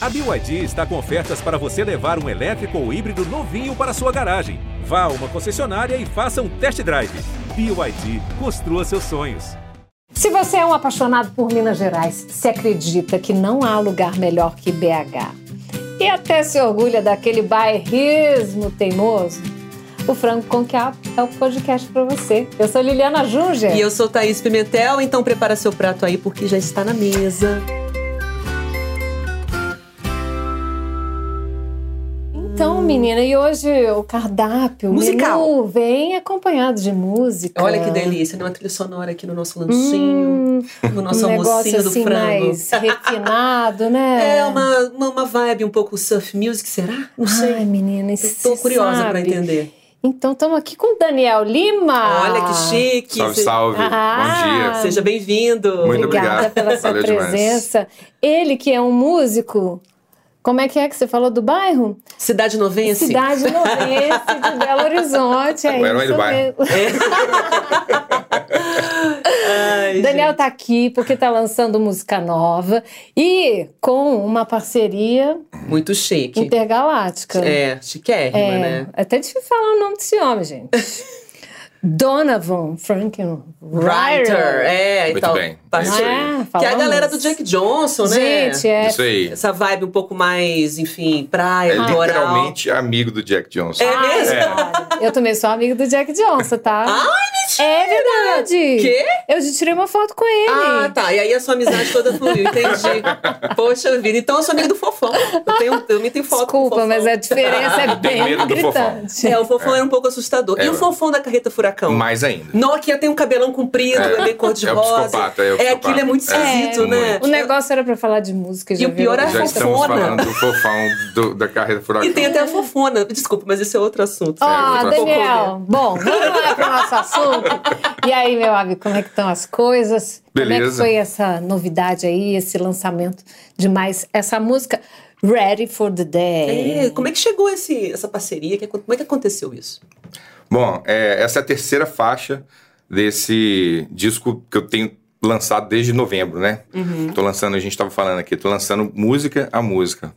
A BYD está com ofertas para você levar um elétrico ou híbrido novinho para sua garagem. Vá a uma concessionária e faça um test drive. BYD, construa seus sonhos. Se você é um apaixonado por Minas Gerais, se acredita que não há lugar melhor que BH e até se orgulha daquele bairrismo teimoso, o Frango com Quiabo é o podcast para você. Eu sou Liliana Junger. E eu sou Thaís Pimentel, então prepara seu prato aí porque já está na mesa. Menina, e hoje o cardápio, Musical. vem acompanhado de música. Olha que delícia, né? Uma trilha sonora aqui no nosso lanchinho, no nosso um negócio almocinho do assim frango. mais refinado, né? É uma, uma, uma vibe um pouco surf music, será? Não sei. Ai, menina, Tô curiosa pra entender. Então, estamos aqui com o Daniel Lima. Olha que chique. Salve, salve. Ah. Bom dia. Seja bem-vindo. Muito Obrigada obrigado. pela sua Valeu demais. presença. Ele que é um músico. Como é que é que você falou do bairro? Cidade Novense. Cidade Novense de Belo Horizonte. É O herói isso do bairro. mesmo. Ai, Daniel gente. tá aqui porque tá lançando música nova e com uma parceria Muito chique. intergaláctica. É, chiquérrima, É, né? é até difícil falar o nome desse homem, gente. Donovan Frankenwriter. Writer. É, Muito então. bem. parceiro. É, que é a galera do Jack Johnson, né? Gente, é. Isso aí. Essa vibe um pouco mais, enfim, praia, É literalmente amigo do Jack Johnson. É mesmo? Olha, Eu também sou amiga do Jack Johnson, tá? Ai, É verdade. Quê? Eu já tirei uma foto com ele. Ah, tá. E aí a sua amizade toda fluiu, entendi. Poxa vida, então eu sou amiga do Fofão. Eu, tenho, eu me tenho foto com o Desculpa, Fofão. mas a diferença é bem gritante. É, o Fofão era um pouco assustador. E É. o Fofão da Carreta Furacão? Mais ainda. Nokia tem um cabelão comprido, é, É. meio cor de É o rosa. psicopata, é o é aquilo é muito esquisito, É, né? muito. O negócio era pra falar de música, já E o pior é Já a estamos fofona. falando do fofão do- da carreira furacão. E tem até a fofona. Desculpa, mas esse é outro assunto. Ah, Daniel, bom, vamos lá pro nosso assunto. E aí, meu amigo, como é que estão as coisas? Como é que Beleza. foi essa novidade aí, esse lançamento de mais essa música Ready for the Day? É, como é que chegou esse, essa parceria? Que- Como é que aconteceu isso? Bom, é, essa é a terceira faixa desse disco que eu tenho lançado desde novembro, né? Tô lançando, a gente tava falando aqui, tô lançando música a música,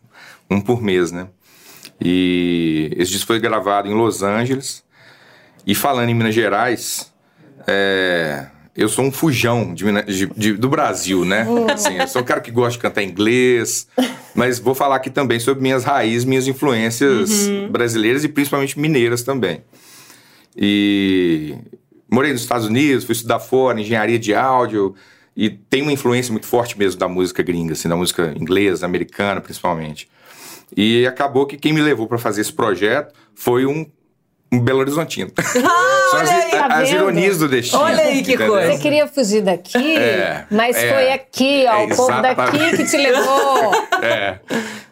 um por mês, né? E esse disco foi gravado em Los Angeles. E falando em Minas Gerais, é, eu sou um fujão de de- de- do Brasil, né? Assim, eu sou um cara que gosta de cantar inglês, mas vou falar aqui também sobre minhas raízes, minhas influências brasileiras e principalmente mineiras também. E morei nos Estados Unidos, fui estudar fora, engenharia de áudio, e tem uma influência muito forte mesmo da música gringa, assim, da música inglesa, americana principalmente. E acabou que quem me levou para fazer esse projeto foi um, um Belo Horizontino. São as, olha aí, tá as ironias do destino. Olha aí que entendeu? coisa. Você queria fugir daqui, É, mas é, foi aqui, ó, é, o povo daqui que te levou. É.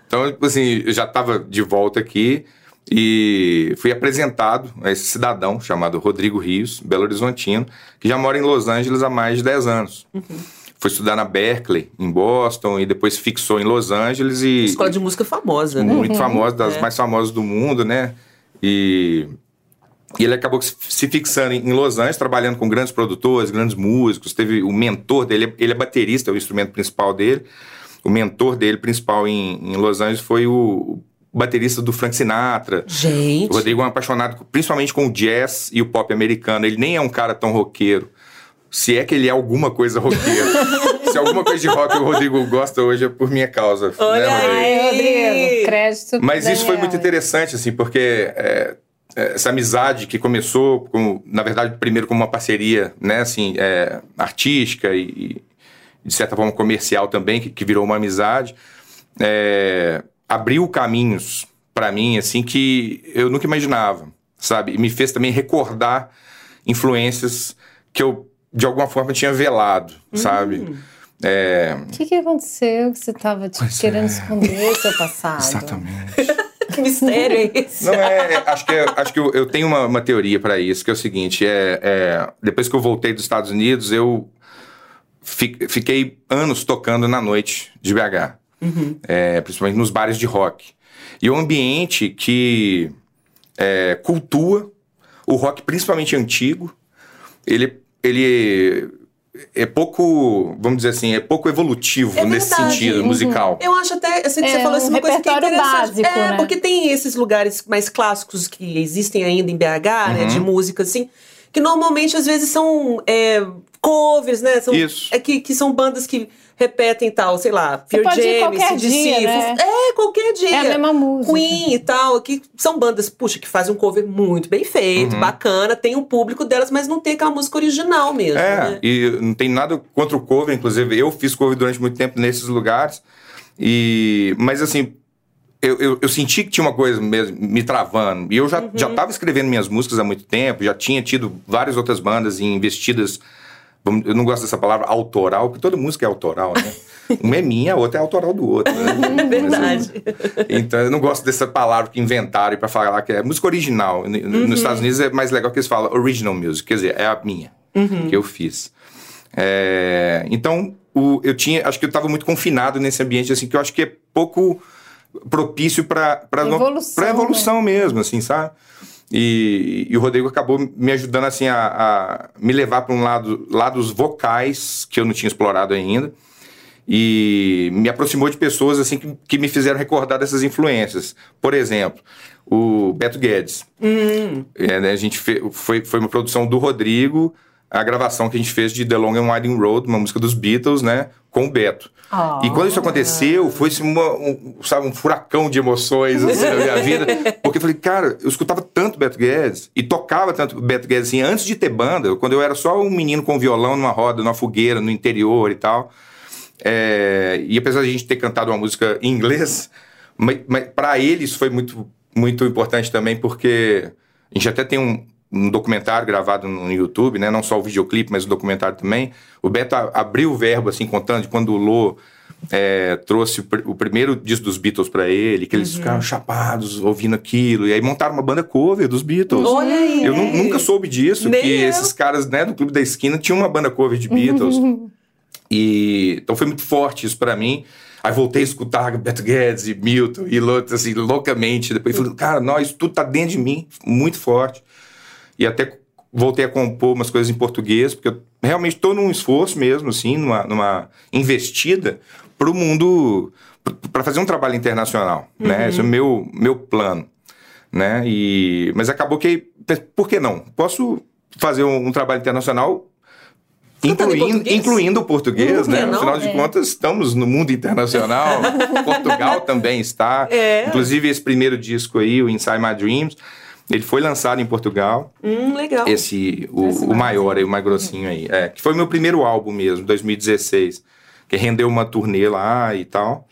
Então, tipo assim, eu já estava de volta aqui e fui apresentado a esse cidadão chamado Rodrigo Rios, Belo Horizontino, que já mora em Los Angeles há mais de 10 anos. Foi estudar na Berkeley, em Boston, e depois fixou em Los Angeles e Escola de música famosa, né? muito famosa, das É. mais famosas do mundo, né? E, e ele acabou se fixando em Los Angeles, trabalhando com grandes produtores, grandes músicos. Teve o mentor dele, ele é baterista, é o instrumento principal dele. O mentor dele principal em, em Los Angeles foi o, o baterista do Frank Sinatra. Gente. O Rodrigo é um apaixonado principalmente com o jazz e o pop americano. Ele nem é um cara tão roqueiro. Se é que ele é alguma coisa roqueiro. Se alguma coisa de rock o Rodrigo gosta hoje é por minha causa. Olha né, Rodrigo? aí. Ai, Rodrigo, crédito Mas isso foi Daniel. muito interessante, assim, porque é, é, essa amizade que começou, com, na verdade, primeiro como uma parceria, né, assim, é, artística e, e, de certa forma, comercial também, que, que virou uma amizade, é, abriu caminhos para mim, assim, que eu nunca imaginava, sabe? E me fez também recordar influências que eu, de alguma forma, tinha velado, sabe? É, O que, que aconteceu que você estava querendo esconder seu passado? Que mistério é esse? Não, é, é, acho que, é- acho que eu, eu tenho uma, uma teoria para isso, que é o seguinte: é, é, depois que eu voltei dos Estados Unidos, eu fi- fiquei anos tocando na noite de BH, é, principalmente nos bares de rock. E o ambiente que é, cultua o rock, principalmente antigo, ele, ele é pouco, vamos dizer assim, é pouco evolutivo É nesse sentido Uhum. musical. Eu acho até, assim, que É, você falou um assim, uma coisa que é repertório interessante. básico, é, né? porque tem esses lugares mais clássicos que existem ainda em BH, né, Uhum. de música, assim, que normalmente às vezes são é, covers, né? São, Isso. É que, que são bandas que repetem tal, sei lá, Pure Jam, qualquer CDC, dia, né? É, qualquer dia. É a mesma música. Queen e tal, que são bandas, puxa, que fazem um cover muito bem feito, Uhum. bacana, tem um público delas, mas não tem aquela música original mesmo, É, né? e não tem nada contra o cover, inclusive eu fiz cover durante muito tempo nesses lugares. E mas assim, eu, eu, eu senti que tinha uma coisa mesmo me travando. E eu já Uhum. já estava escrevendo minhas músicas há muito tempo, já tinha tido várias outras bandas em investidas eu não gosto dessa palavra autoral, porque toda música é autoral, né? Uma é minha, a outra é autoral do outro. Né? Verdade. Então eu não gosto dessa palavra que inventaram para falar que é música original. Uhum. Nos Estados Unidos é mais legal que eles falam original music, quer dizer, é a minha Uhum. que eu fiz. É, então o- eu tinha, acho que eu estava muito confinado nesse ambiente assim que eu acho que é pouco propício para Evolução, evolução mesmo, assim, sabe? E, e o Rodrigo acabou me ajudando assim a, a me levar para um lado lados vocais que eu não tinha explorado ainda e me aproximou de pessoas assim que, que me fizeram recordar dessas influências. Por exemplo, o Beto Guedes. É, né, a gente fe- foi, foi uma produção do Rodrigo, a gravação que a gente fez de The Long and Winding Road, uma música dos Beatles, né, com o Beto. Ah. E quando isso aconteceu, foi uma- um, sabe, um furacão de emoções assim, na minha vida. Porque eu falei, cara, eu escutava tanto Beto Guedes e tocava tanto Beto Guedes assim, antes de ter banda, quando eu era só um menino com violão numa roda, numa fogueira, no interior e tal. É, e apesar de a gente ter cantado uma música em inglês, mas, para ele isso foi muito, muito importante também, porque a gente até tem um, um documentário gravado no YouTube, né? Não só o videoclipe, mas o documentário também. O Beto abriu o verbo, assim, contando de quando o Lô é, trouxe o, pr- o primeiro disco dos Beatles para ele, que eles ficaram chapados ouvindo aquilo, e aí montaram uma banda cover dos Beatles. Olha aí. Eu nu- nunca soube disso, Nem que eu. esses caras né, do Clube da Esquina tinham uma banda cover de Beatles. E então foi muito forte isso pra mim. Aí voltei a escutar Beto Guedes e Milton e assim, loucamente. Depois falei, cara, isso tudo tá dentro de mim, muito forte. E até voltei a compor umas coisas em português, porque eu realmente estou num esforço mesmo, assim, numa, numa investida pro mundo, para fazer um trabalho internacional, né? Esse é o meu, meu plano, né? E, mas acabou que, por que não? Posso fazer um, um trabalho internacional Incluindo, incluindo o português, né? não? Afinal de É. contas, estamos no mundo internacional. Portugal também está. É. Inclusive, esse primeiro disco aí, o Inside My Dreams, ele foi lançado em Portugal. Hum, legal. Esse, o, Esse o maior aí, o mais grossinho aí. É, que foi meu primeiro álbum mesmo, 2016. Que rendeu uma turnê lá e tal.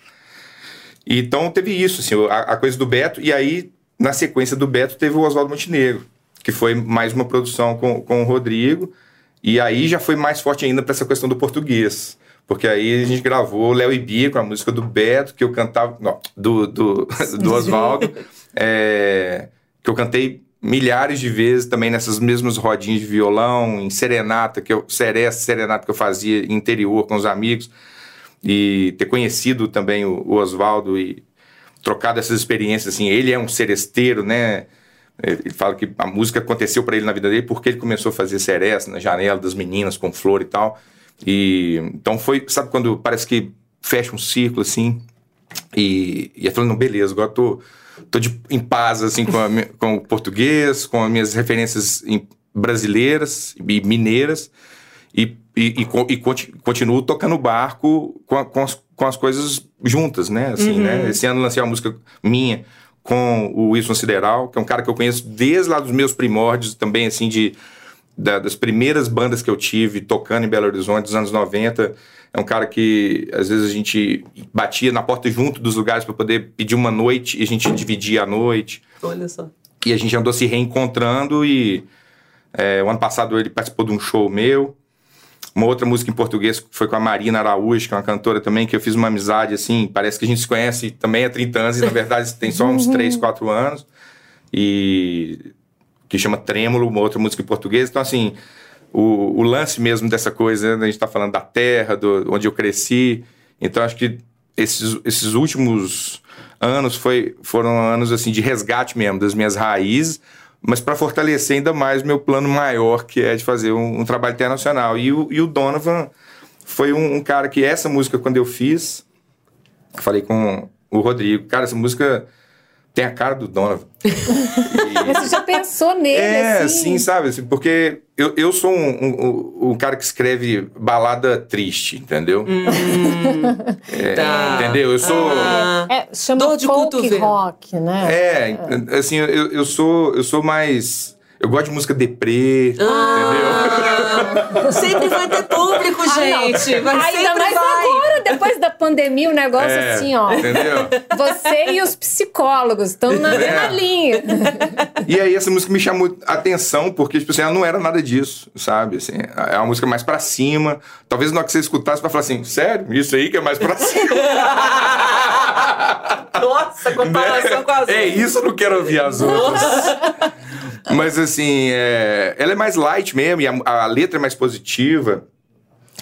E Então teve isso, assim, a, a coisa do Beto. E aí, na sequência do Beto, teve o Oswaldo Montenegro, que foi mais uma produção com, com o Rodrigo. E aí já foi mais forte ainda para essa questão do português. Porque aí a gente gravou Léo e Bia com a música do Beto, que eu cantava. Não, do, do, do Oswaldo. é, que eu cantei milhares de vezes também nessas mesmas rodinhas de violão, em serenata, que eu, seresta, serenata que eu fazia interior com os amigos. E ter conhecido também o, o Oswaldo e trocado essas experiências, assim, ele é um seresteiro, né? Ele fala que a música aconteceu para ele na vida dele porque ele começou a fazer seresta na janela das meninas com flor e tal. E então foi, sabe quando parece que fecha um círculo assim? E, e eu falei, não, beleza, agora tô, tô de, em paz assim com, a com o português, com as minhas referências em- brasileiras e mineiras e, e, e, e conti- continuo tocando barco com, a- com, as, com as coisas juntas, né? Assim, né? Esse ano lancei uma música minha com o Wilson Sideral, que é um cara que eu conheço desde lá dos meus primórdios, também assim, de, da- das primeiras bandas que eu tive tocando em Belo Horizonte, dos anos 90. É um cara que às vezes a gente batia na porta junto dos lugares para poder pedir uma noite e a gente dividia a noite. Olha só. E a gente andou se reencontrando e é, o ano passado ele participou de um show meu. Uma outra música em português foi com a Marina Araújo, que é uma cantora também, que eu fiz uma amizade, assim, parece que a gente se conhece também há 30 anos, e na verdade tem só uns 3, 4 anos. E que chama Trêmulo, uma outra música em português. Então, assim, o, o lance mesmo dessa coisa, né, a gente está falando da terra, do, onde eu cresci. Então, acho que esses, esses últimos anos foi, foram anos assim de resgate mesmo das minhas raízes, mas para fortalecer ainda mais meu plano maior, que é de fazer um, um trabalho internacional. E o, e o Donovan foi um, um, cara que essa música, quando eu fiz, falei com o Rodrigo, cara, essa música tem a cara do Donovan. e... Você já pensou nele, é, assim? sim, sabe? Assim, porque eu, eu sou um, um, um, cara que escreve balada triste, entendeu? Hum, é, tá. Entendeu? Eu sou. Ah, é, chama Dor de folk rock, né? É, assim, eu, eu, sou, eu sou mais eu gosto de música deprê, ah, entendeu? Sempre vai ter público, gente. Ah, vai Ainda mais vai. Depois da pandemia, o negócio é, assim, ó. Entendeu? Você e os psicólogos estão na é. mesma linha. E aí essa música me chamou atenção, porque, tipo assim, ela não era nada disso, sabe? Assim, é uma música mais pra cima. Talvez na hora que você escutasse, pra falar assim, sério? Isso aí que é mais pra cima. Nossa, comparação né? com as É isso, eu não quero ouvir as outras. Mas assim, é... ela é mais light mesmo, e a, a letra é mais positiva.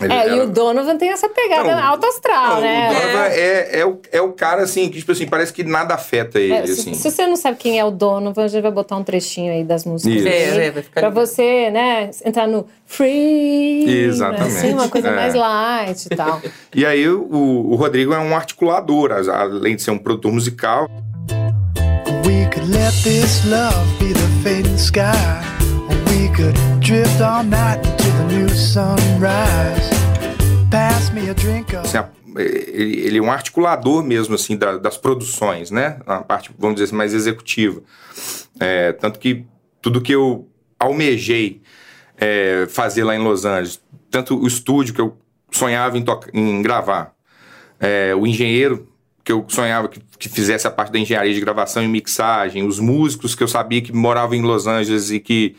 Ele, é, ela... e o Donovan tem essa pegada não, alto astral, não, né? O Donovan é. É, é, o, é o cara, assim, que, tipo assim, parece que nada afeta ele, é, assim. Se, se, você não sabe quem é o Donovan, a gente vai botar um trechinho aí das músicas Isso. dele. É, vai ficar pra você, né, entrar no free. Exatamente. Assim, uma coisa é. mais light e tal. e aí, o, o Rodrigo é um articulador, além de ser um produtor musical. We could let this love be the fading sky. Could drift all night into the new sunrise. Pass me a drink of... Assim, ele, é um articulador mesmo, assim, da, das produções, né? Na parte, vamos dizer assim, mais executiva. É, tanto que tudo que eu almejei é, fazer lá em Los Angeles, tanto o estúdio que eu sonhava em, em gravar, é, o engenheiro que eu sonhava que, que, fizesse a parte da engenharia de gravação e mixagem, os músicos que eu sabia que moravam em Los Angeles e que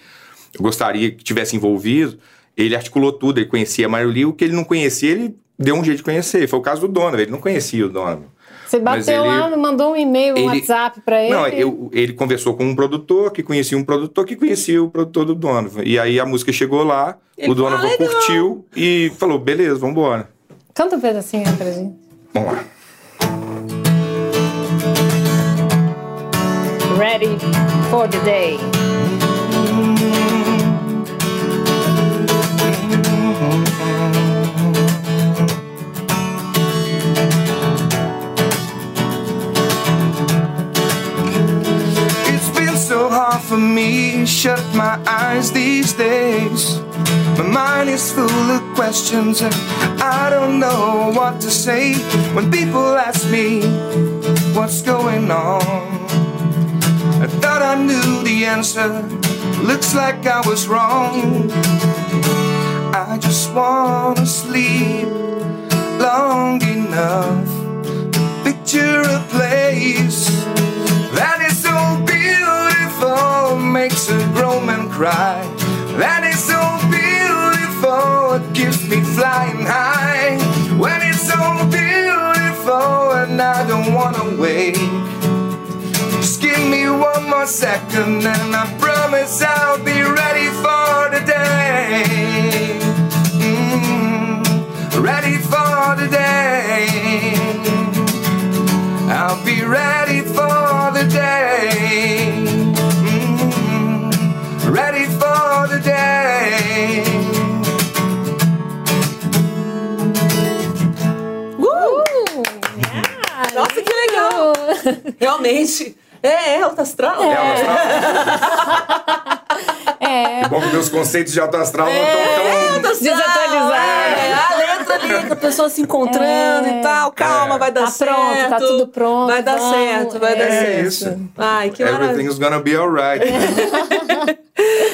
eu gostaria que tivesse envolvido, ele articulou tudo, ele conhecia a maioria, o que ele não conhecia, ele deu um jeito de conhecer. Foi o caso do Donovan, ele não conhecia o Donovan. Você bateu ele, lá, mandou um e-mail, um ele, WhatsApp para ele? Não, eu, ele conversou com um produtor que conhecia um produtor que conhecia o produtor do Donovan. E aí a música chegou lá, ele o Donovan ah, curtiu e falou: beleza, vamos embora. Canta um pedacinho aí pra gente. Vamos lá. ready for the day. So hard for me, shut my eyes these days. My mind is full of questions and I don't know what to say when people ask me what's going on. I thought I knew the answer. Looks like I was wrong. I just wanna sleep long enough to picture a place cry. That is so beautiful, it keeps me flying high. When it's so beautiful, and I don't wanna wait. Just give me one more second and I promise I'll be ready for the day. Mm, ready for the day. I'll be ready Realmente. É, é alto astral. É, é astral. é. Que bom que meus conceitos de alto astral é, não estão tão desatualizados. É, a letra ali, a pessoa se encontrando é. e tal. Calma, é. vai dar tá certo. Pronto, tá tudo pronto. Vai dar vamos. certo, vai dar É certo. isso. Ai, que maravilha. Everything's gonna be alright.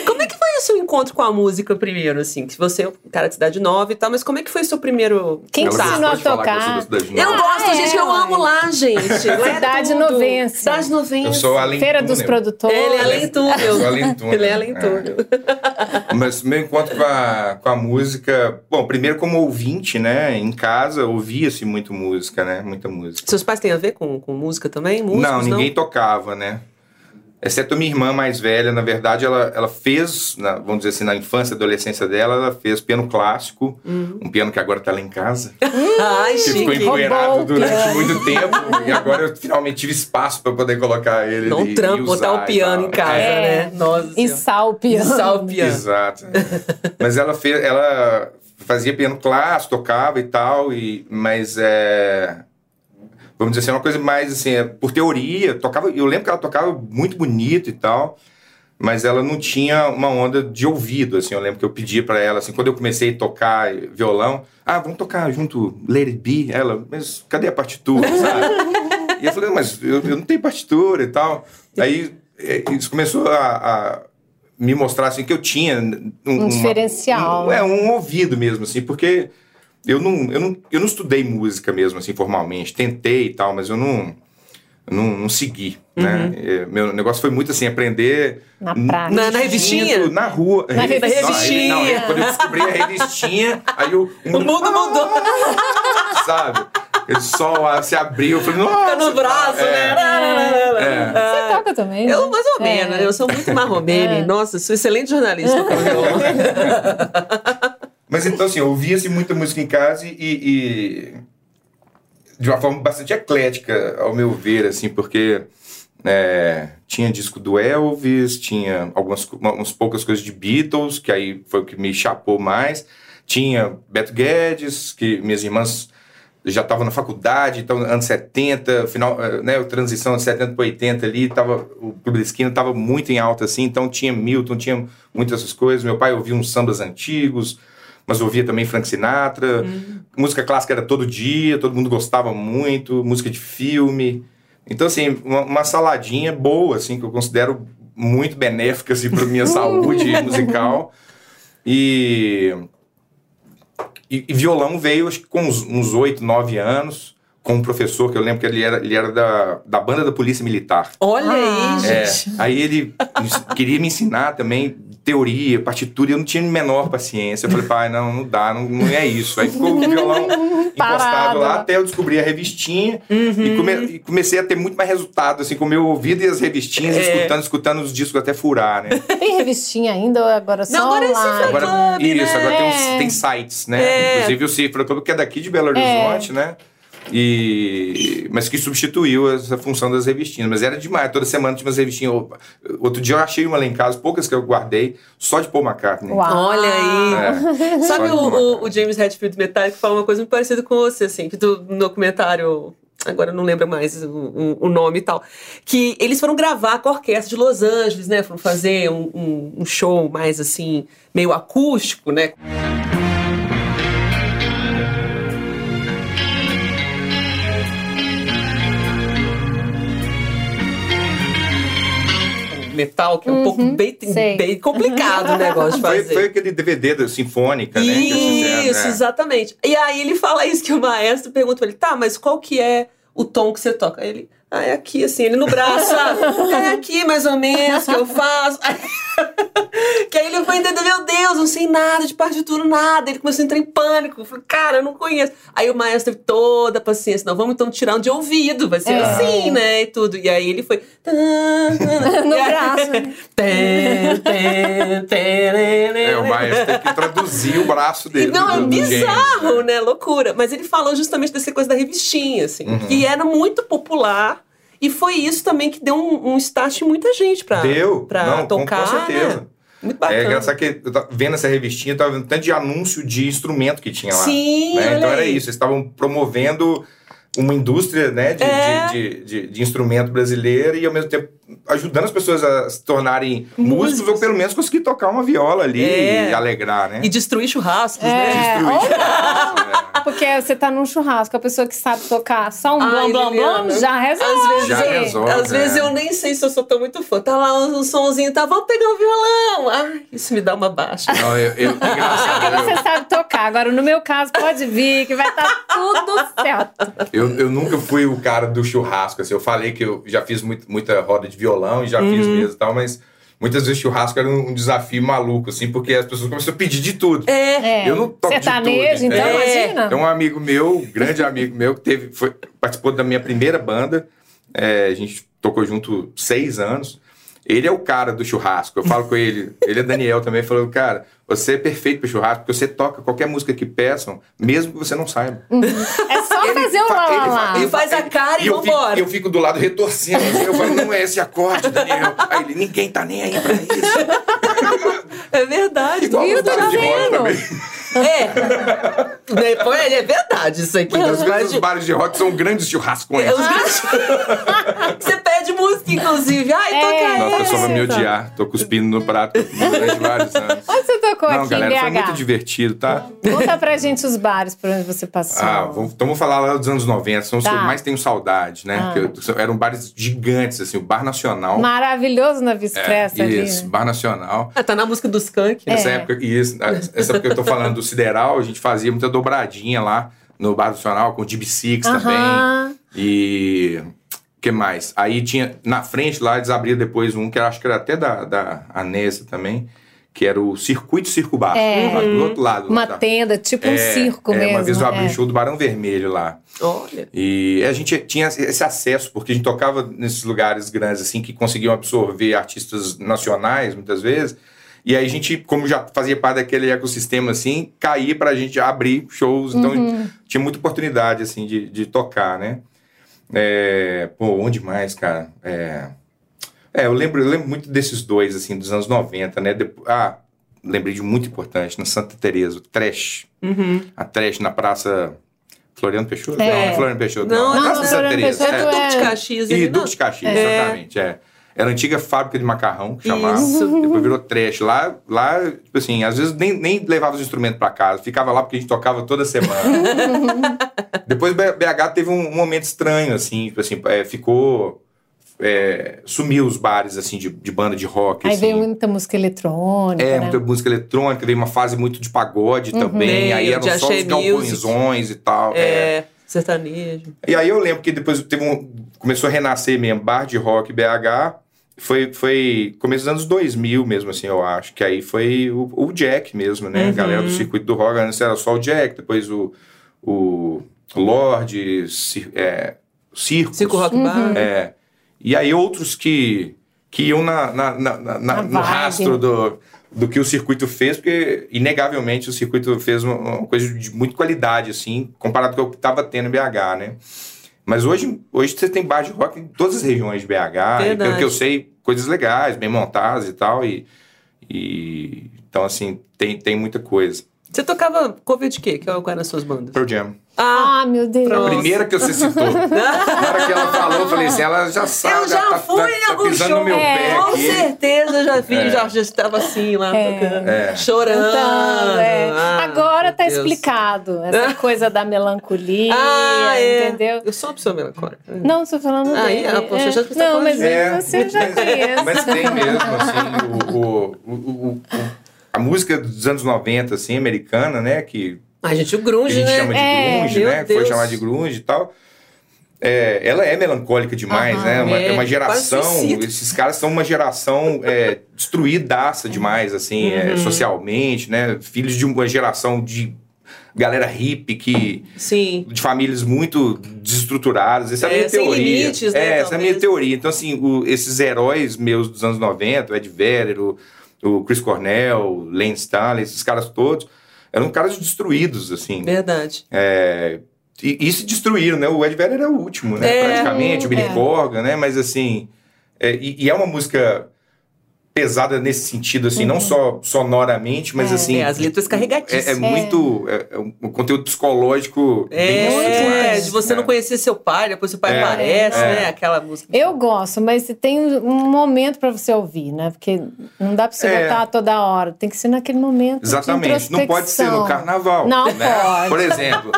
Como é que seu encontro com a música primeiro, assim? Que você é um cara de cidade nova e tal, mas como é que foi o seu primeiro Quem te Ela ensinou a tocar? Eu nova. gosto, Ah, gente, é, eu amo ué. lá, gente. Lá é Cidade tudo. novense. Cidade novense. Eu sou além Feira dos produtores. Ele é além túnel. Eu sou além túnel. Ele é além túnel. Mas meu encontro com a, com a música... Bom, primeiro como ouvinte, né? Em casa, ouvia-se muito música, né? Muita música. Seus pais têm a ver com, com música também? Músicos, não, ninguém tocava, né? Exceto a minha irmã mais velha, na verdade, ela, ela fez, na- vamos dizer assim, na infância e adolescência dela, ela fez piano clássico, um piano que agora está lá em casa, Ai, que ficou empoeirado durante muito tempo, e agora eu finalmente tive espaço para poder colocar ele Não e, trampo, e botar o piano em casa, É. né? Nossa E sal o piano. Sal o piano. Exato. mas ela fez, ela fazia piano clássico, tocava e tal, e, mas é, vamos dizer assim, uma coisa mais assim, é, por teoria, tocava, eu lembro que ela tocava muito bonito e tal, mas ela não tinha uma onda de ouvido, assim, eu lembro que eu pedia pra ela, assim, quando eu comecei a tocar violão, ah, vamos tocar junto Let It Be, ela, mas cadê a partitura, sabe? e eu falei, mas eu, eu não tenho partitura e tal, aí é, isso começou a, a me mostrar, assim, que eu tinha um, uma- diferencial, um- né? é, um ouvido mesmo, assim, porque eu não, eu não, eu não estudei música mesmo, assim, formalmente. Tentei e tal, mas eu não, não, não segui, né? É, Meu negócio foi muito, assim, aprender... Na prática. Na- na revistinha? Na rua. Na Revi- revistinha. Não, aí- quando eu descobri a revistinha, aí eu... O mundo mudou. Sabe? O sol se abriu, eu falei, nossa... Fica no braço, é, né? é. Você toca também? Eu, né? mais ou É. menos, eu sou muito marromene. É. Nossa, sou excelente jornalista. Mas então, assim, ouvia-se muita música em casa e, e- de uma forma bastante eclética, ao meu ver, assim, porque é, tinha disco do Elvis, tinha algumas uma- umas poucas coisas de Beatles, que aí foi o que me chapou mais. Tinha Beto Guedes, que minhas irmãs já estavam na faculdade, então anos 70, final, eh, né, transição de 70 para 80 ali, tava, o Clube da Esquina estava muito em alta assim, então tinha Milton, tinha muitas essas coisas. Meu pai ouvia uns sambas antigos, mas ouvia também Frank Sinatra. Música clássica era todo dia, todo mundo gostava muito, música de filme. Então, assim, uma, uma saladinha boa, assim, que eu considero muito benéfica, assim, para minha saúde musical. E, e, e violão veio, acho que com uns, 8, 9 anos, com um professor que eu lembro que ele era, ele era da, da banda da Polícia Militar. Olha aí, É, gente. aí ele queria me ensinar também teoria, partitura, e eu não tinha a menor paciência. Eu falei, pai, não, não dá, não, não é isso. Aí ficou o violão encostado lá até eu descobrir a revistinha e, come- e comecei a ter muito mais resultado, assim, com o meu ouvido e as revistinhas, É. escutando, escutando os discos até furar, né? Tem revistinha ainda ou agora só Não, agora é online? Cifra Agora, Club, isso, né? agora tem, uns- É. tem sites, né? É. Inclusive o Cifra Club, que é daqui de Belo Horizonte, né? E, mas que substituiu essa função das revistinhas. Mas era demais, toda semana tinha umas revistinhas. Outro dia eu achei uma lá em casa, poucas que eu guardei, só de Paul McCartney. Uau. Olha aí. É, Sabe o, o, o James Hetfield Metallica fala uma coisa muito parecida com você, assim, que do, no documentário. Agora eu não lembro mais o, o- o nome e tal. Que eles foram gravar com a orquestra de Los Angeles, né? Foram fazer um, um- um show mais assim, meio acústico, né? Metal, que é um pouco bem, bem complicado o negócio de Foi, fazer. foi aquele DVD da Sinfônica, né? fizeram, Isso, né? exatamente. E aí ele fala isso que o maestro pergunta pra ele, tá, mas qual que é o tom que você toca? Aí ele, ah, é aqui, assim, ele no braço, sabe? é aqui mais ou menos que eu faço. que aí ele foi entender, meu Deus, não sei nada de partitura, nada. Ele começou a entrar em pânico. Eu falei, cara, eu não conheço. Aí o maestro teve toda a paciência, não, vamos então tirar um de ouvido, vai ser É. assim, né, e tudo. E aí ele foi... No braço. É, o maestro tem que traduzir o braço E dele. não, é bizarro, né? né? Loucura. Mas ele falou justamente dessa coisa da revistinha, assim, Uhum. que era muito popular. E foi isso também que deu um, um start em muita gente pra, Deu, pra não, com- tocar. com certeza. né? Muito bacana. É engraçado que eu tava vendo essa revistinha, eu tava vendo tanto de anúncio de instrumento que tinha lá. Sim, né? Então era isso, eles estavam promovendo uma indústria né, de, É. de, de, de- de instrumento brasileiro e ao mesmo tempo ajudando as pessoas a se tornarem músicos, Músicos. ou pelo menos conseguir tocar uma viola ali É. e alegrar, né? E destruir churrascos, É. né? Destruir. ou Porque você tá num churrasco, a pessoa que sabe tocar só um Ai, blom, blom, blom, Liliana, já resolve. Às vezes, Já resolve, às vezes eu nem sei se eu sou tão muito fã. Tá lá um, somzinho, tá, vamos pegar um violão. Ai, isso me dá uma baixa. Não, eu, eu, eu- você sabe tocar. Agora, no meu caso, pode vir, que vai estar tudo certo. Eu, eu nunca fui o cara do churrasco, assim. Eu falei que eu já fiz muito- muita roda de violão e já fiz Uhum. mesmo e tal, mas muitas vezes churrasco era um, um desafio maluco, assim, porque as pessoas começam a pedir de tudo. É. É. Eu não toco de Sertanejo, tudo, então, entendeu? imagina. É um amigo meu, um grande amigo meu, que teve, foi, participou da minha primeira banda. É, a gente tocou junto seis anos. Ele é o cara do churrasco. Eu falo com ele, ele é Daniel também, falou, cara, você é perfeito pro churrasco, porque você toca qualquer música que peçam, mesmo que você não saiba. É só Ele fazer um fa- lá, ele lá, ele Faz fa- a cara e eu fico, vambora. eu fico do lado retorcendo. assim, eu falo, não é esse acorde, Daniel. Aí ele, ninguém tá nem aí pra isso. É verdade. Igual Tá bares de rock vendo? É. Depois, é verdade isso aqui. Os vezes bares de- rock são grandes churrascões. É, os grandes- Você pede música, inclusive. Ai, toca É. aí. Nossa, a pessoa vai me odiar. Tô cuspindo no prato durante vários anos. Onde você tocou Não, aqui galera, em foi BH? muito divertido, tá? Conta pra gente os bares por onde você passou. Ah, vamos, então vamos falar lá dos anos 90, são os que eu Tá. mais tenho saudade, né? Ah. Eu- eram bares gigantes, assim, o Bar Nacional. Maravilhoso na Vista É, Expressa ali. isso, né? Bar Nacional. Ah, tá na música do Skunk. né? Nessa É. época, isso, essa época que eu tô falando do Sideral, a gente fazia muita dobradinha lá no Bar Nacional, com o DB Six também. E. O que mais? Aí tinha. Na frente lá, eles abriram depois um que eu acho que era até da, da Anesa também, que era o Circuito Circo Bar. É. lá do outro lado. Uma lá, tá? tenda, tipo um É, circo é, mesmo. Uma vez eu abri é. o show do Barão Vermelho lá. Olha. E a gente tinha esse acesso, porque a gente tocava nesses lugares grandes, assim, que conseguiam absorver artistas nacionais, muitas vezes. E aí a gente, como já fazia parte daquele ecossistema, assim, caía pra gente abrir shows. Então Uhum. tinha muita oportunidade, assim, de, de tocar, né? É, pô, onde mais, cara? É, é, eu lembro, eu lembro muito desses dois, assim, dos anos 90, né? Depo- ah, lembrei de muito importante, na Santa Teresa, o Trash. A Trash na Praça Floriano Peixoto? É. Não, Floriano Peixoto. Não, Não, não, Praça não, Santa Floriano. Peixoto É é. Duque de é- Caxias E ali, Duque não? de Caxias, É. exatamente, é. Era a antiga fábrica de macarrão, que chamava. Isso. Depois virou trash. Lá, lá, tipo assim, às vezes nem, nem levava os instrumentos pra casa. Ficava lá porque a gente tocava toda semana. Depois BH teve um, um momento estranho, assim, tipo assim, é, ficou... é, sumiu os bares, assim, de, de banda de rock, Aí assim. veio muita música eletrônica. É, né? muita música eletrônica, veio uma fase muito de pagode também. Veio, Aí eram só os galpõezões e tal. é. É, sertanejo. E aí eu lembro que depois teve um, começou a renascer mesmo, bar de rock BH. Foi, foi começo dos anos 2000 mesmo, assim, eu acho. Que aí foi o, o Jack mesmo, né? A galera do circuito do rock. Antes era só o Jack, depois o, o Lorde, é, Circus. Circo Rock Bar. É. E aí outros que, que iam na, na, na- na- Na no vibe. rastro do, do que o circuito fez, porque, inegavelmente, o circuito fez uma, coisa de muita qualidade, assim, comparado com o que estava tendo em BH, né? Mas hoje, hoje você tem bar de rock em todas as regiões de BH, pelo que eu sei, coisas legais, bem montadas e tal, e... e então, assim, tem, tem muita coisa. Você tocava cover de quê? Qual eram as suas bandas? Pearl Jam. Ah, Ah, meu Deus. A primeira que você citou. Na hora que ela falou, eu falei assim, ela já sabe, eu já tá, fui tá, em tá algum pisando show. meu É, pé Com aqui. certeza já vi, É. já, já estava assim lá É. tocando. É. Chorando. Cantando, é. Ah, Agora tá Deus. explicado. Essa coisa da melancolia, Ah, é. entendeu? Eu sou uma pessoa melancólica. Não, estou falando Ah, dele. é? Ah, poxa, eu já você Não, tá mas É. você já conhece. Mas tem mesmo, assim, o, o, o, o- o- a música dos anos 90, assim, americana, né, que Ai, gente, o que a grunge, gente né? chama de É, grunge, né, que foi Deus. chamada de grunge e tal, é, ela é melancólica demais, Aham. né, é uma, é uma É, geração, quase suicida. esses caras são uma geração é, destruidaça demais, assim, Uhum. é, socialmente, né, filhos de uma geração de galera hippie que Sim. de famílias muito desestruturadas. Essa é a É, minha sem teoria. limites, né, É, essa é a minha teoria. Então, assim, o- esses heróis meus dos anos 90, o Ed Vedder, o, o Chris Cornell, o Lane Staley, esses caras todos, eram caras destruídos, assim. Verdade. É, e, e se destruíram, né? O Ed Vedder era o último, né? É. Praticamente, o Billy É. Corgan, né? Mas, assim, é, e, e é uma música pesada nesse sentido, assim, não só sonoramente, mas, É. assim... É, as letras é, é carregadíssimas. muito... É, é um conteúdo psicológico bem É, de você não né? conhecer seu pai, depois seu pai É, aparece, é. né? Aquela música. Eu gosto, mas tem um momento pra você ouvir, né? Porque não dá pra você É. botar toda hora. Tem que ser naquele momento. de Exatamente. Não pode ser no carnaval. Não né? pode. Por exemplo,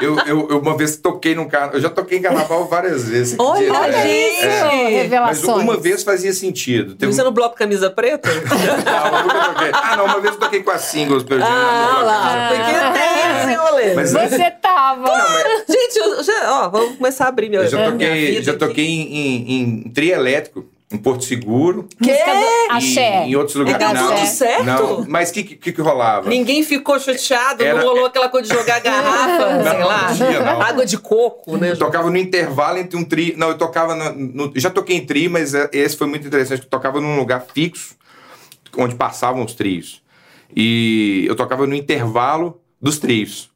eu, eu, eu uma vez toquei num carnaval. Eu já toquei em carnaval várias vezes. Olha? Olha É. É. Mas revelações. uma vez fazia sentido. Teve Você no bloco camisa preta? Não, nunca toquei. Ah, não, uma vez eu toquei com as singles. Pelo ah, lá. Porque tem esse rolê. Mas- Você tava. Gente, eu já, ó, vamos começar a abrir meu Eu já toquei, já aqui. toquei em, em, em trio elétrico. Em Porto Seguro. Do E Axé. em outros lugares. deu não, tudo certo? Não, mas o que, que, que rolava? Ninguém ficou chateado, Era- não rolou aquela coisa de jogar garrafa, Não, sei lá. não tinha, não. Água de coco, né? Eu tocava no intervalo entre um tri. Não, eu tocava. No, no- já toquei em tri, mas é- esse foi muito interessante. Eu tocava num lugar fixo, onde passavam os trios. E eu tocava no intervalo dos trios.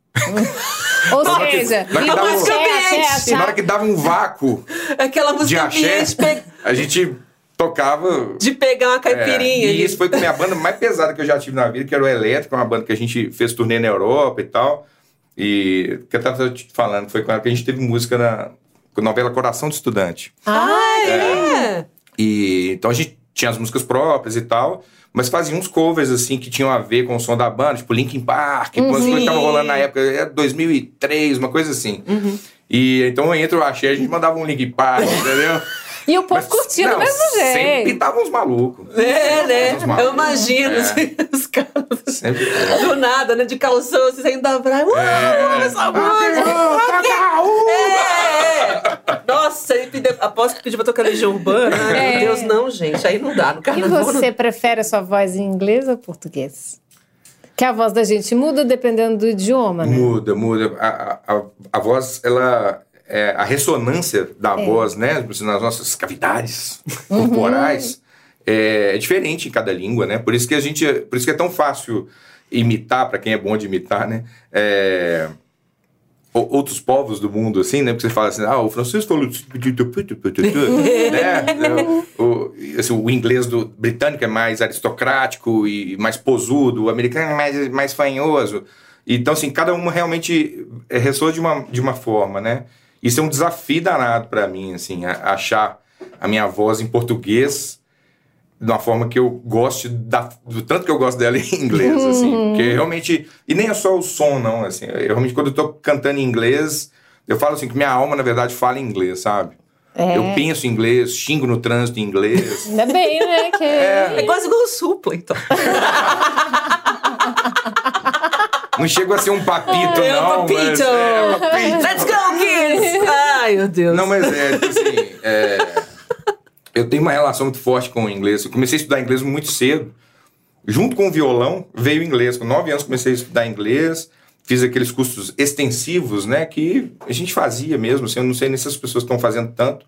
Ou que- seja, hora e o E axé. na hora que dava um vácuo Aquela de música axé, ambiente a gente tocava. de pegar uma É, caipirinha. e ali. isso foi com a minha banda mais pesada que eu já tive na vida, que era o Elétrico, uma banda que a gente fez turnê na Europa e tal. E que eu tava te falando, foi com ela que a gente teve música na novela Coração de Estudante. Ah, é? E então a gente tinha as músicas próprias e tal, mas fazia uns covers assim que tinham a ver com o som da banda, tipo Linkin Park, Uhum. umas coisas que tava rolando na época, era 2003, uma coisa assim. Uhum. E então entre o axé a gente mandava um Linkin Park, entendeu? E o povo Mas, curtia do não, mesmo Sempre jeito. tava uns malucos. É, né? Uns malucos. Eu imagino É. assim, os caras Sempre. do nada, né? De calção, assim, saindo da praia. Uau, É. essa música! É, é. Nossa, ele pediu, aposto que pediu pra tocar Legião Urbana. Ai, É. meu Deus, não, gente. Aí não dá. No E carnaval você prefere a sua voz em inglês ou português? Que a voz da gente muda dependendo do idioma, né? Muda, muda. A, a, a voz, ela. É, a ressonância da É. voz, né? Nas nossas cavidades Uhum. corporais é, é diferente em cada língua, né? Por isso que a gente. Por isso que é tão fácil imitar, para quem é bom de imitar, né? É, outros povos do mundo, assim, né? Porque você fala assim, ah, o francês falou... né? o, assim, o inglês do britânico é mais aristocrático e mais posudo, o americano é mais, mais fanhoso. Então, assim, cada uma realmente é, ressoa de uma, de uma forma, né? Isso é um desafio danado para mim, assim, a- achar a minha voz em português de uma forma que eu goste da, do tanto que eu gosto dela em inglês, assim. Porque realmente. E nem é só o som, não, assim. Eu, realmente, quando eu tô cantando em inglês, eu falo assim que minha alma, na verdade, fala em inglês, sabe? É. Eu penso em inglês, xingo no trânsito em inglês. Ainda bem, né? Que... É quase igual o supla, então. não chego a ser um papito, É um não. papito. Mas é, um papito. Let's go, kids! Ai, meu Deus. Não, mas é, tipo assim, é, eu tenho uma relação muito forte com o inglês. Eu comecei a estudar inglês muito cedo. Junto com o violão, veio o inglês. Com nove anos comecei a estudar inglês. Fiz aqueles cursos extensivos, né? Que a gente fazia mesmo. Assim, eu não sei nem se as pessoas estão fazendo tanto.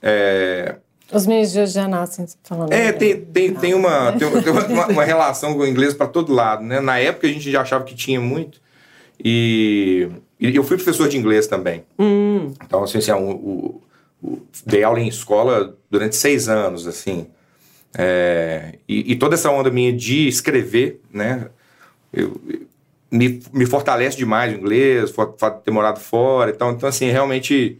É, Os meninos de hoje já nascem falando. é, tem, tem, tem, uma, tem, tem uma, uma relação com o inglês para todo lado, né? Na época a gente já achava que tinha muito. E, e eu fui professor de inglês também. Então, assim, assim, o, o- o- dei aula em escola durante seis anos, assim. É, e, e toda essa onda minha de escrever, né? Eu, me, me fortalece demais o inglês, o fato de ter morado fora e tal. Então, assim, realmente,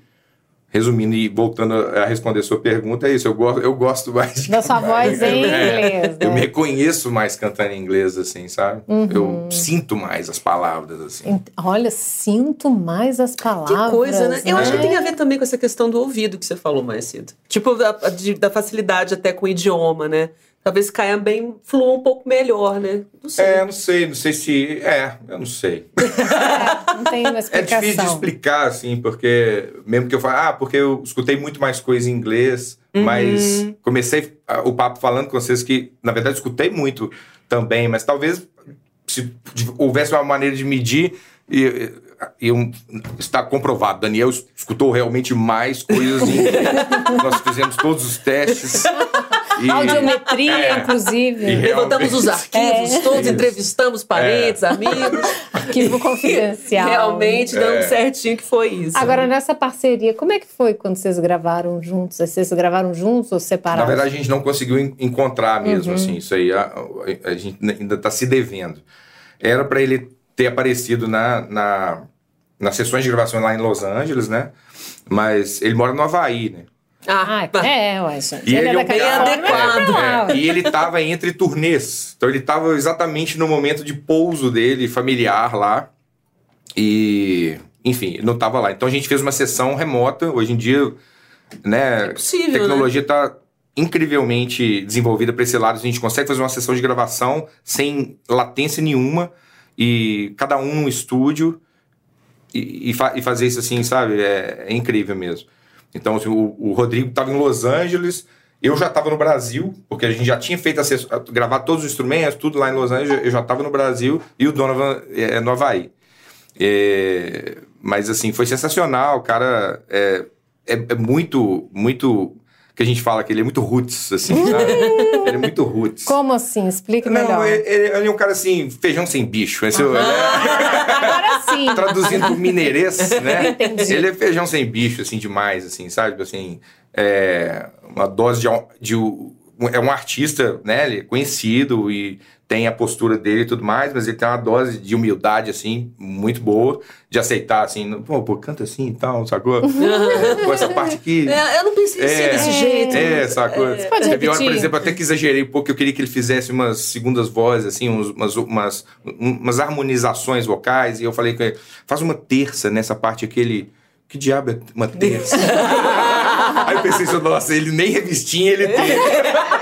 resumindo e voltando a responder a sua pergunta, é isso. Eu gosto, eu gosto mais de Da sua voz em inglês, Eu né? me reconheço mais cantando em inglês, assim, sabe? Eu sinto mais as palavras, assim. Olha, sinto mais as Que palavras. coisa, né? Eu acho que né? tem a ver também com essa questão do ouvido que você falou mais cedo. Tipo, da, de- da facilidade até com o idioma, né? Talvez caia bem, flua um pouco melhor, né? Não sei. É, não sei, não sei se. É, eu não sei. É, não tem uma É explicação. difícil de explicar, assim, porque. Mesmo que eu fale, ah, porque eu escutei muito mais coisa em inglês, mas comecei o papo falando com vocês que, na verdade, escutei muito também, mas talvez se houvesse uma maneira de medir. E, e um- está comprovado, Daniel escutou realmente mais coisas em inglês. Nós fizemos todos os testes. E, Audiometria, É. inclusive. E- Levantamos os arquivos, É. todos Isso. entrevistamos parentes, amigos. Arquivo confidencial. Realmente dando É. certinho que foi isso. Agora, nessa parceria, como é que foi quando vocês gravaram juntos? Vocês gravaram juntos ou Na separados? verdade, a gente não conseguiu en- encontrar mesmo, Uhum. assim, isso aí a, a- a gente ainda está se devendo. Era para ele ter aparecido na, na, nas sessões de gravação lá em Los Angeles, né? Mas ele mora no Havaí, né? Ah, tá. é, ué. E ele, é Califórnia, adequado. é e ele estava entre turnês. Então ele estava exatamente no momento de pouso dele, familiar lá. E, enfim, ele não estava lá. Então a gente fez uma sessão remota. Hoje em dia, né? É possível, a tecnologia está incrivelmente desenvolvida para esse lado. A gente consegue fazer uma sessão de gravação sem latência nenhuma. E cada um num estúdio. E, e fa- e fazer isso assim, sabe? É, é incrível mesmo. Então, assim, o, o Rodrigo estava em Los Angeles eu já estava no Brasil, porque a gente já tinha feito gravar todos os instrumentos, tudo lá em Los Angeles, eu já estava no Brasil e o Donovan é, no Havaí. É, mas assim, foi sensacional, o cara é, é, é muito, muito. Que a gente fala que ele é muito roots, assim, sabe? ele é muito roots. Como assim? Explique Não, melhor. ele, ele- ele é um cara assim, feijão sem bicho. Esse, né? Agora sim. Traduzindo pro mineirês, né? Entendi. Ele é feijão sem bicho, assim, demais, assim, sabe? Assim, é uma dose de, de é um artista, né? Ele é conhecido e tem a postura dele e tudo mais, mas ele tem uma dose de humildade, assim, muito boa, de aceitar, assim, pô, pô canta assim e tal, sacou? É, pô, essa parte aqui... É, eu não pensei assim É. desse jeito. É, sacou? pode Teve hora, por exemplo, até que exagerei um pouco, eu queria que ele fizesse umas segundas vozes, assim, umas, umas, umas harmonizações vocais, e eu falei com ele, faz uma terça nessa parte aqui, ele, que diabo é uma terça? Aí eu pensei, assim, nossa, ele nem revistinha ele tem.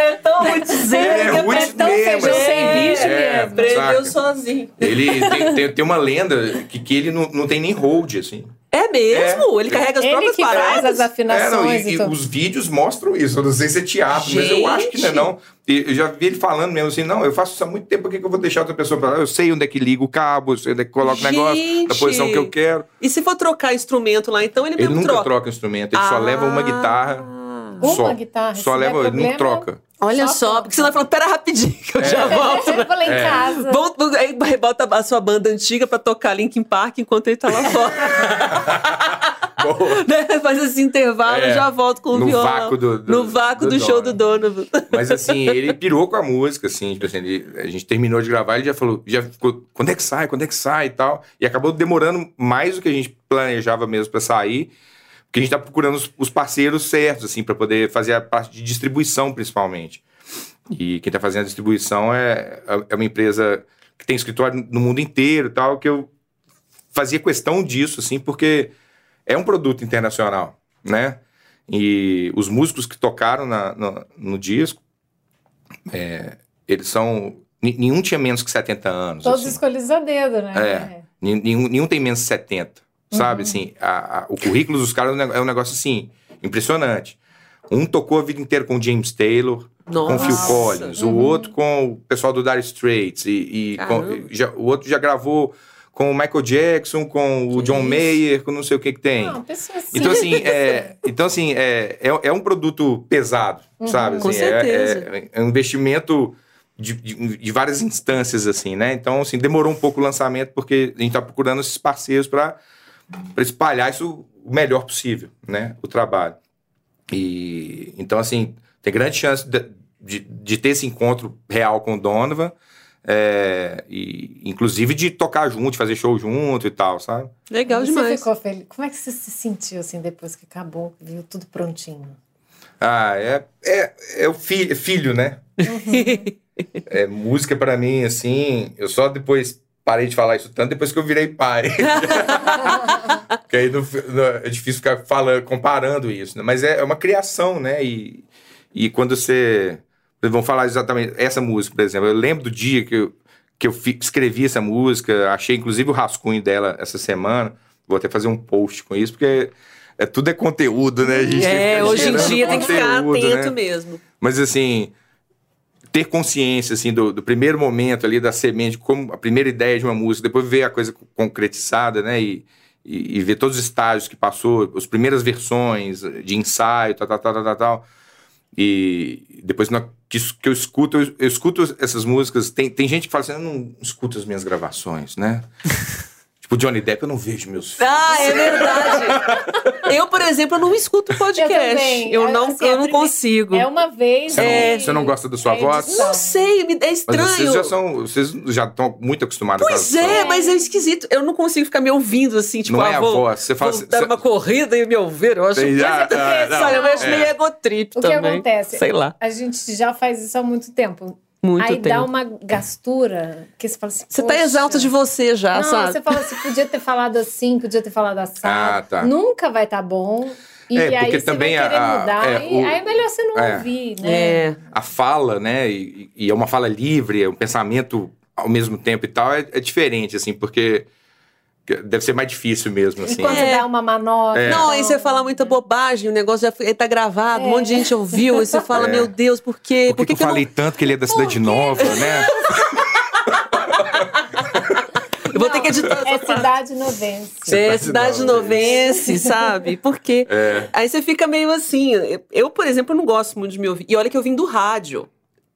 Cara é tão muito dizer. É, que muito é tão mesmo, feijão assim. sem bicho É, mesmo. Aprendeu saca? sozinho. Ele tem, tem, tem uma lenda que, que ele não, não tem nem hold, assim. É mesmo? Ele carrega as Ele próprias que faz paradas. as afinações É, não, e, e, e os vídeos mostram isso. Eu não sei se é teatro, mas eu acho que não é Gente! não. E Eu já vi ele falando mesmo assim, não, eu faço isso há muito tempo, por que, que eu vou deixar outra pessoa pra lá? Eu sei onde é que liga o cabo, eu sei onde é que coloca o negócio, da Gente! posição que eu quero. E se for trocar instrumento lá, então ele, Ele mesmo nunca troca. instrumento, ele só Ah. leva uma guitarra. Uma só. guitarra, Só der leva, ele não troca. Olha Só só, porque você vai falando, pera rapidinho, que eu É. já volto. Eu vou lá em É. casa. Aí rebota a sua banda antiga pra tocar Linkin Park enquanto ele tá lá fora. Né? Faz esse intervalo É. e já volto com o No violão. vácuo do- do- no vácuo do, do show do Donovan. Mas assim, ele pirou com a música, assim, tipo assim, ele- a gente terminou de gravar, ele já falou, já ficou, quando é que sai, quando é que sai e tal. E acabou demorando mais do que a gente planejava mesmo pra sair, porque a gente tá procurando os, os parceiros certos, assim, pra poder fazer a parte de distribuição, principalmente. E quem tá fazendo a distribuição é, é uma empresa que tem escritório no mundo inteiro tal, que eu fazia questão disso, assim, porque é um produto internacional, né? E os músicos que tocaram na- no, no disco, é, eles são. Nenhum tinha menos que 70 anos. Todos assim. escolhidos a dedo, né? É. Nen- Nenhum, nenhum tem menos de 70. Sabe? Assim, a- a- o currículo dos caras é um é um negócio assim, impressionante. Um tocou a vida inteira com James Taylor, com Phil Nossa. Collins, o outro com o pessoal do Dire Straits, e, e com- já- o outro já gravou com o Michael Jackson, com o Que John isso? Mayer, com não sei o que que tem. Não, assim. Então, assim, é, então, assim é, é, é um produto pesado, sabe? Com Assim, é- certeza. É, é um investimento de, de, de várias instâncias, assim, né? Então, assim, demorou um pouco o lançamento, porque a gente tá procurando esses parceiros para espalhar isso o melhor possível, né? O trabalho. E, então, assim, tem grande chance de, de, de ter esse encontro real com o Donovan, é, e, inclusive de tocar junto, fazer show junto e tal, sabe? Legal Você demais. ficou feliz. Como é que você se sentiu assim depois que acabou, viu tudo prontinho? Ah, é, é, é o filho, filho, né? É, música pra mim, assim, eu só depois parei de falar isso tanto depois que eu virei pai. Porque aí não- não- é difícil ficar falando, comparando isso, né? Mas é, é uma criação, né? E, e quando você. Vamos falar exatamente essa música, por exemplo. Eu lembro do dia que eu, que eu fi- escrevi essa música, achei inclusive o rascunho dela essa semana. Vou até fazer um post com isso, porque é, tudo é conteúdo, né? A gente É, hoje em dia tem que ficar conteúdo, atento né? mesmo. Mas assim, ter consciência assim do, do primeiro momento ali da semente, como a primeira ideia de uma música, depois ver a coisa concretizada, né? E, e, e ver todos os estágios que passou, as primeiras versões de ensaio, tal, tal, tal, tal, tal. E depois que, que eu escuto, eu, eu escuto essas músicas. Tem, tem gente que fala assim, eu não escuto as minhas gravações, né? tipo, Johnny Depp, eu não vejo meus filhos. Ah, é verdade. eu, por exemplo, eu não escuto podcast. também. Eu, não, Assim, eu não consigo. É uma vez. Você, não, e- você não gosta da sua é voz? edição. Não sei, me- é Mas estranho. vocês já são. Vocês já estão muito acostumados com Pois a é, mas é esquisito. Eu não consigo ficar me ouvindo assim, tipo, Não ah, é a vou, voz, você fala vou assim- dar você- uma corrida e me ouvir. Eu acho que ah, não, Sabe, eu acho é. meio egotrip O que também. acontece? Sei lá. A gente já faz isso há muito tempo. Muito Aí dá tempo. uma gastura que você fala assim. Você tá "Poxa". exalta de você já, Não, sabe? você fala assim, podia ter falado assim, podia ter falado assado. Ah, tá. Nunca vai estar bom. E É, aí porque você também vai a- querer a- mudar. é, o- aí é melhor você não é. ouvir, né? É. A fala, né? E, e é uma fala livre, é um pensamento ao mesmo tempo e tal, é, é diferente, assim, porque que deve ser mais difícil mesmo, assim. Enquanto É. dá uma manobra. Não, aí você fala muita bobagem, o negócio já foi- tá gravado, um monte de gente ouviu, aí você fala, É. meu Deus, por quê? Por que, que eu não- falei tanto que ele é da Cidade Nova, né? Eu vou ter que editar É essa parte. cidade novense. É, Cidade novense, sabe? Porque É. aí você fica meio assim. eu- Eu, por exemplo, não gosto muito de me ouvir. E olha que eu vim do rádio.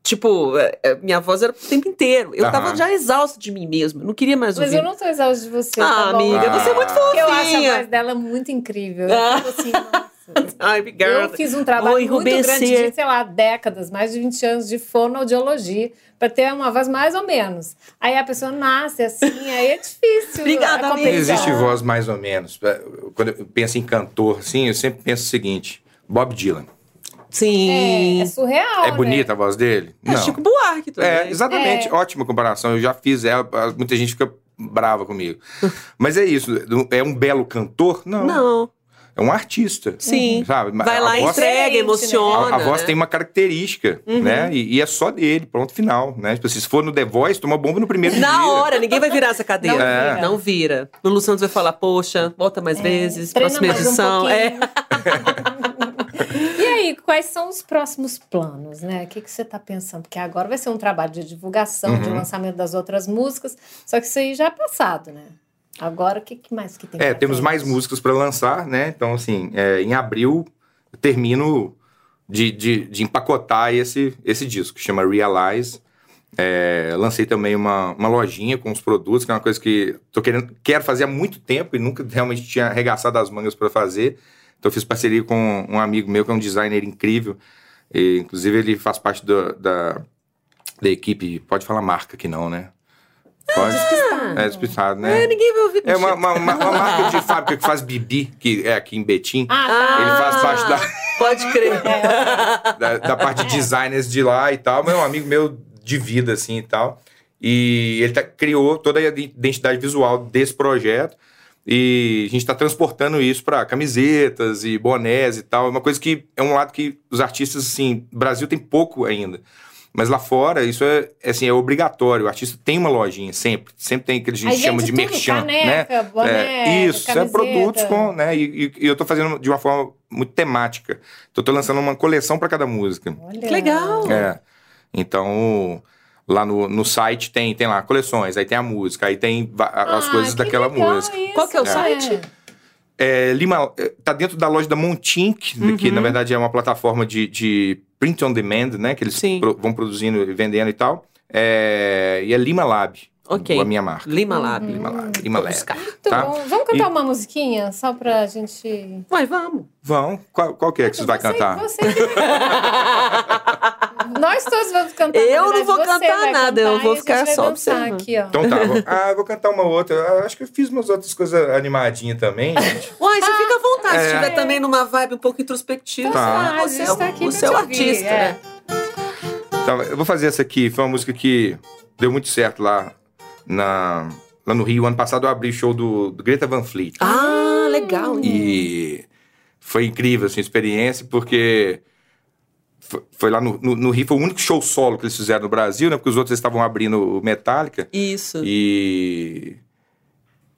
Tipo, é, é, minha voz era o tempo inteiro. Eu tava Aham. já exausta de mim mesma. eu Não queria mais Mas ouvir. eu não tô exausta de você. Ah, tá amiga, você é muito Ah. Porque eu acho a fofinha. voz dela muito incrível. Eu Ah. fico assim, nossa. Ai, Eu obrigada. fiz um trabalho Vou muito grande enrubescer. de, sei lá, décadas, mais de 20 anos de fonoaudiologia, para ter uma voz mais ou menos. Aí a pessoa nasce assim, aí é difícil. Obrigada, amiga. Não existe voz mais ou menos. Quando eu penso em cantor, assim, eu sempre penso o seguinte: Bob Dylan. Sim. É, é surreal. É bonita a voz dele? É, Chico Buarque também. É, exatamente. É. Ótima comparação. Eu já fiz ela, muita gente fica brava comigo. Mas é isso. É um belo cantor? Não. Não. É um artista. Sim. Sabe? Vai a lá, voz, entrega, né? emociona. a, a voz né? tem uma característica, né? E, e é só dele, pronto, final. Né? Tipo, se for no The Voice, toma bomba no primeiro dia. Na hora, ninguém vai virar essa cadeira. Não É. vira. Não vira. No Luciano vai falar, poxa, volta mais vezes, Treina próxima mais um edição. é. E aí, quais são os próximos planos, né? O que, que você está pensando? Porque agora vai ser um trabalho de divulgação, de Uhum. lançamento das outras músicas, só que isso aí já é passado, né? Agora, o que, que mais que tem É, temos mais músicas para lançar, né? Então, assim, é, em abril eu termino de, de, de empacotar esse, esse disco, que chama Realize. É, lancei também uma, uma lojinha com os produtos, que é uma coisa que tô querendo, quero fazer há muito tempo e nunca realmente tinha arregaçado as mangas para fazer. Então, eu fiz parceria com um amigo meu, que é um designer incrível. E, inclusive, ele faz parte do- da, da equipe. Pode falar marca aqui, não, né? Pode? É, despistado, né? É, ninguém vai ouvir É uma, uma, uma- uma marca de fábrica que faz bibi, que é aqui em Betim. Ah, tá. Ele faz parte da, Pode crer. da, da parte de designers de lá e tal, mas é um amigo meu de vida, assim, e tal. E ele tá- criou toda a identidade visual desse projeto. E a gente está transportando isso para camisetas e bonés e tal. É uma coisa que é um lado que os artistas, assim, o Brasil tem pouco ainda. Mas lá fora, isso é, é, assim, é obrigatório. O artista tem uma lojinha, sempre. Sempre tem aquele que a gente Aí chama vende de merchan. caneca, né? boné, é, isso, é camiseta. produtos com, né? E, e- e eu tô fazendo de uma forma muito temática. Então, eu tô lançando uma coleção para cada música. Olha. Que legal. É. Então, lá no, no site tem, tem lá coleções, aí tem a música, aí tem va- as Ah, coisas que daquela música. isso, Qual que é o é. site? É, Lima, é, tá dentro da loja da Montink, que Uhum. na verdade é uma plataforma de, de print on demand, né? Que eles Sim. pro- vão produzindo e vendendo e tal. É, e é Lima Lab, Ok. a minha marca. Lima Lab. Lima Lab, Lima Lab. Tá? bom. Vamos cantar E- uma musiquinha só pra gente. Vai, vamos. Vão, qual, qual que é que vocês vão Você- cantar? você- Nós todos vamos cantar. Eu não vou você cantar vai nada, eu cantar vou e a gente ficar só observando. Aqui, ó. Então tá, vou, ah, eu vou cantar uma outra. Ah, acho que eu fiz umas outras coisas animadinhas também, gente. Uai, você fica à vontade. Se É. estiver também numa vibe um pouco introspectiva, Tá. você, é o- tá aqui você é o ouvir, artista, é. né? Então, eu vou fazer essa aqui. Foi uma música que deu muito certo lá, na, lá no Rio. Ano passado eu abri show do, do Greta Van Fleet. Ah, legal. E foi incrível assim, a experiência, porque foi, foi lá no, no, no Rio. Foi o único show solo que eles fizeram no Brasil, né? Porque os outros estavam abrindo o Metallica. Isso. E...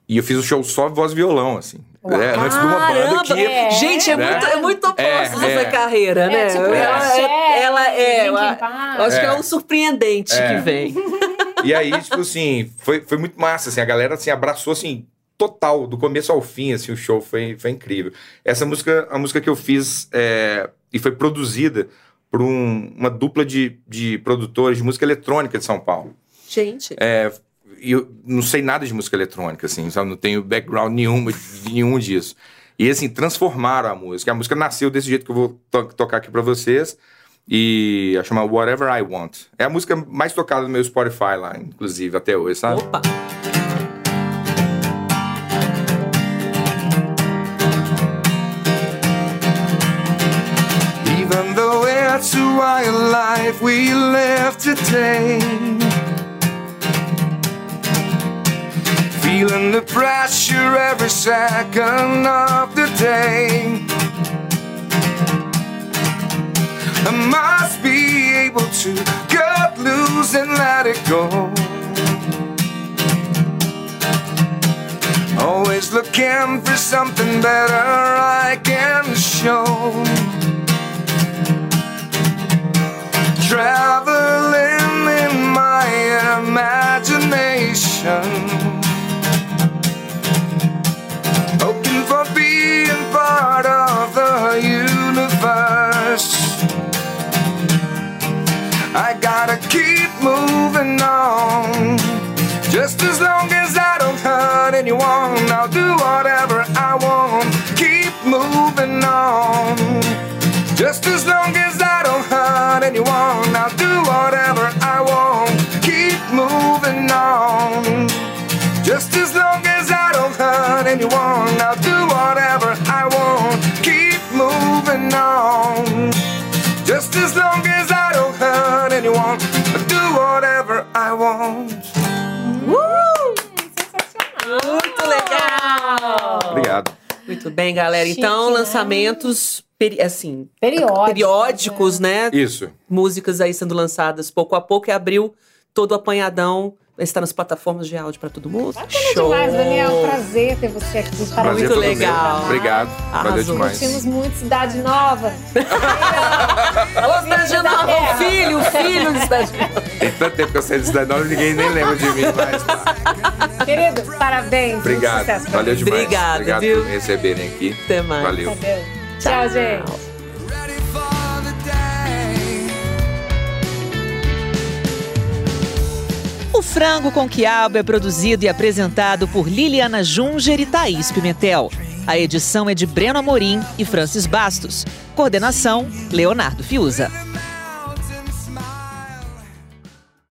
E eu fiz o show só voz e violão, assim. Uau. É, antes de uma banda Caramba! que... É. Gente, é Né? muito, é muito oposto É, essa é. carreira, né? É, tipo, ela, é, ela é. Eu acho que é É. um surpreendente É. que vem. E aí, tipo assim, foi, foi muito massa, assim, a galera, assim, abraçou, assim, total, do começo ao fim, assim, o show foi, foi incrível. Essa música, a música que eu fiz é, e foi produzida por um- uma dupla de, de produtores de música eletrônica de São Paulo. Gente. É, eu não sei nada de música eletrônica, assim, sabe? Não tenho background nenhum, nenhum disso. E, assim, transformaram a música. A música nasceu desse jeito que eu vou to- tocar aqui pra vocês. E ela chama Whatever I Want. É a música mais tocada no meu Spotify lá, inclusive, até hoje, sabe? Opa. Wild life we live today. Feeling the pressure every second of the day. I must be able to cut loose and let it go. Always looking for something better I can show. Traveling in my imagination. Hoping for being part of the universe. I gotta keep moving on. Just as long as I don't hurt anyone, I'll do whatever I want. Keep moving on. Just as long as I don't hurt anyone, I'll do whatever I want. Keep moving on. Just as long as I don't hurt anyone, I'll do whatever I want. Keep moving on. Just as long as I don't hurt anyone, I'll do whatever I want. Muito legal! Obrigado. Muito bem, galera. Então, né? lançamentos, peri- assim, Periódicos. periódicos, né? Isso. Músicas aí sendo lançadas pouco a pouco. E abriu todo o apanhadão. Está nas plataformas de áudio pra todo mundo. Bacana demais, Daniel. Um prazer ter você aqui. Parabéns Prazer Muito legal. meu. Obrigado. Valeu Arrasou. demais. Curtimos muito Cidade Nova. Ô, Cidade Nova, o filho, o filho de Cidade Nova. Tem tanto tempo que eu saí de cidade nova, ninguém nem lembra de mim, mas tá. Querido, parabéns. muito Obrigado. Valeu demais. Obrigado, Obrigado viu? por me receberem aqui. Até mais. Valeu. Valeu. Tchau, gente. The day. O Frango com Quiabo é produzido e apresentado por Liliana Junger e Thaís Pimentel. A edição é de Breno Amorim e Francis Bastos. Coordenação, Leonardo Fiuza.